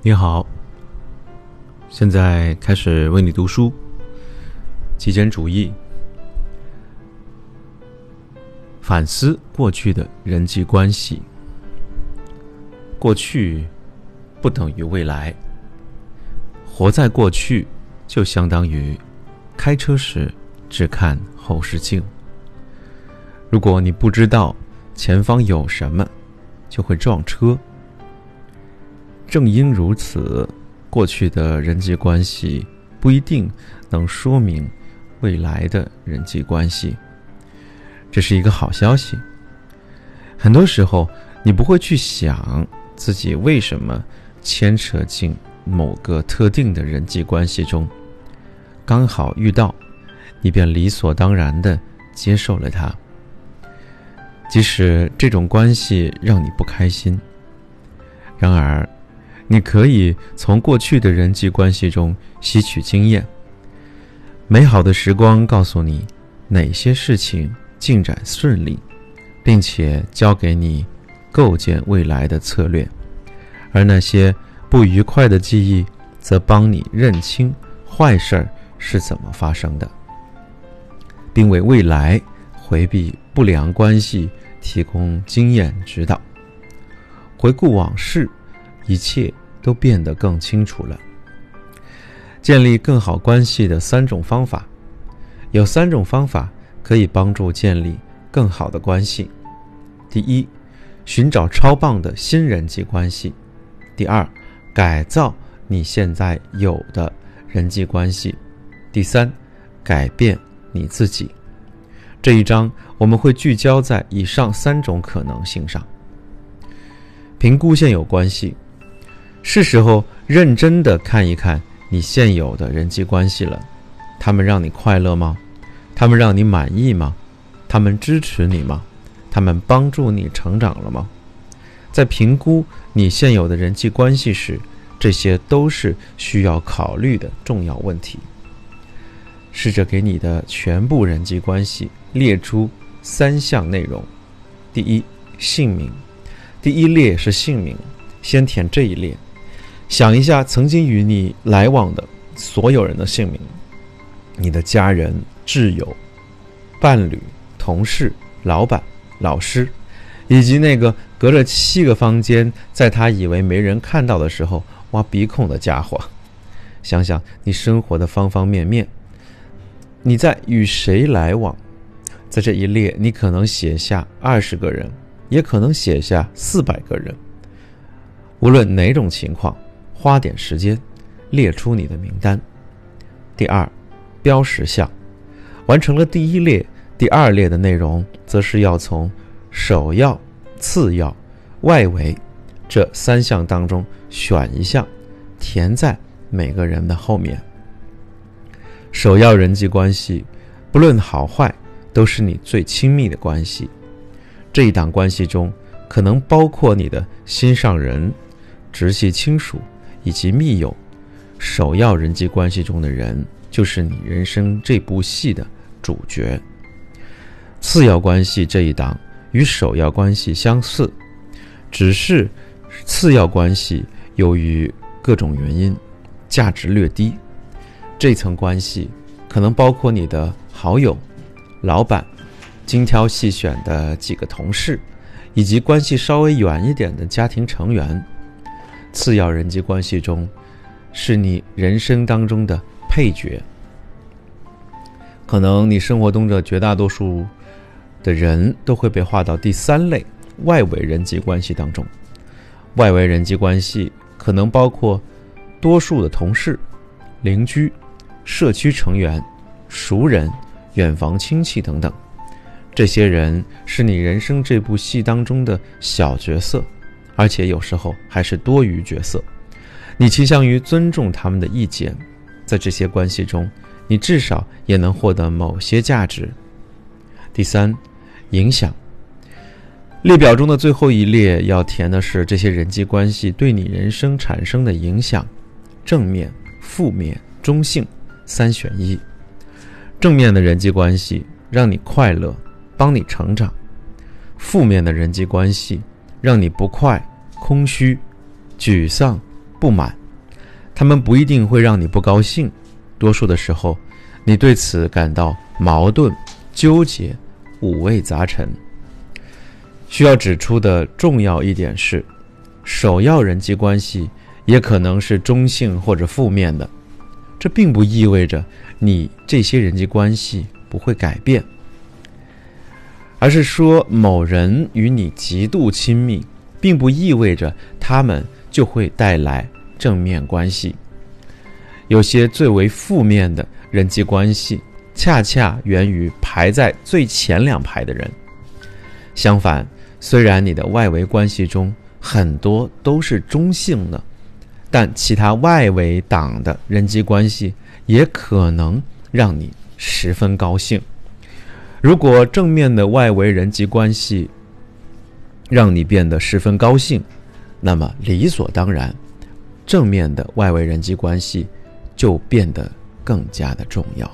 你好，现在开始为你读书。极简主义，反思过去的人际关系。过去不等于未来，活在过去就相当于开车时只看后视镜。如果你不知道前方有什么，就会撞车。正因如此，过去的人际关系不一定能说明未来的人际关系。这是一个好消息。很多时候，你不会去想自己为什么牵扯进某个特定的人际关系中，刚好遇到，你便理所当然的接受了它，即使这种关系让你不开心。然而，你可以从过去的人际关系中吸取经验。美好的时光告诉你哪些事情进展顺利，并且教给你构建未来的策略；而那些不愉快的记忆则帮你认清坏事儿是怎么发生的，并为未来回避不良关系提供经验指导。回顾往事。一切都变得更清楚了。建立更好关系的三种方法，有三种方法可以帮助建立更好的关系。第一，寻找超棒的新人际关系；第二，改造你现在有的人际关系；第三，改变你自己。这一章我们会聚焦在以上三种可能性上，评估现有关系。是时候认真的看一看你现有的人际关系了，他们让你快乐吗？他们让你满意吗？他们支持你吗？他们帮助你成长了吗？在评估你现有的人际关系时，这些都是需要考虑的重要问题。试着给你的全部人际关系列出三项内容：第一，姓名。第一列是姓名，先填这一列。想一下，曾经与你来往的所有人的姓名，你的家人、挚友、伴侣、同事、老板、老师，以及那个隔着七个房间，在他以为没人看到的时候挖鼻孔的家伙。想想你生活的方方面面，你在与谁来往？在这一列，你可能写下二十个人，也可能写下四百个人。无论哪种情况。花点时间，列出你的名单。第二，标识项，完成了第一列，第二列的内容则是要从首要、次要、外围这三项当中选一项，填在每个人的后面。首要人际关系，不论好坏，都是你最亲密的关系。这一档关系中，可能包括你的心上人、直系亲属。以及密友，首要人际关系中的人，就是你人生这部戏的主角。次要关系这一档与首要关系相似，只是次要关系由于各种原因价值略低。这层关系可能包括你的好友、老板、精挑细选的几个同事，以及关系稍微远一点的家庭成员。次要人际关系中，是你人生当中的配角。可能你生活中的绝大多数的人都会被划到第三类外围人际关系当中。外围人际关系可能包括多数的同事、邻居、社区成员、熟人、远房亲戚等等。这些人是你人生这部戏当中的小角色。而且有时候还是多余角色，你倾向于尊重他们的意见，在这些关系中，你至少也能获得某些价值。第三，影响。列表中的最后一列要填的是这些人际关系对你人生产生的影响，正面、负面、中性三选一。正面的人际关系让你快乐，帮你成长；负面的人际关系让你不快、空虚、沮丧、不满。他们不一定会让你不高兴，多数的时候，你对此感到矛盾、纠结、五味杂陈。需要指出的重要一点是，首要人际关系也可能是中性或者负面的，这并不意味着你这些人际关系不会改变，而是说某人与你极度亲密，并不意味着他们就会带来正面关系。有些最为负面的人际关系，恰恰源于排在最前两排的人。相反。虽然你的外围关系中很多都是中性的，但其他外围党的人际关系也可能让你十分高兴。如果正面的外围人际关系让你变得十分高兴，那么理所当然，正面的外围人际关系就变得更加的重要。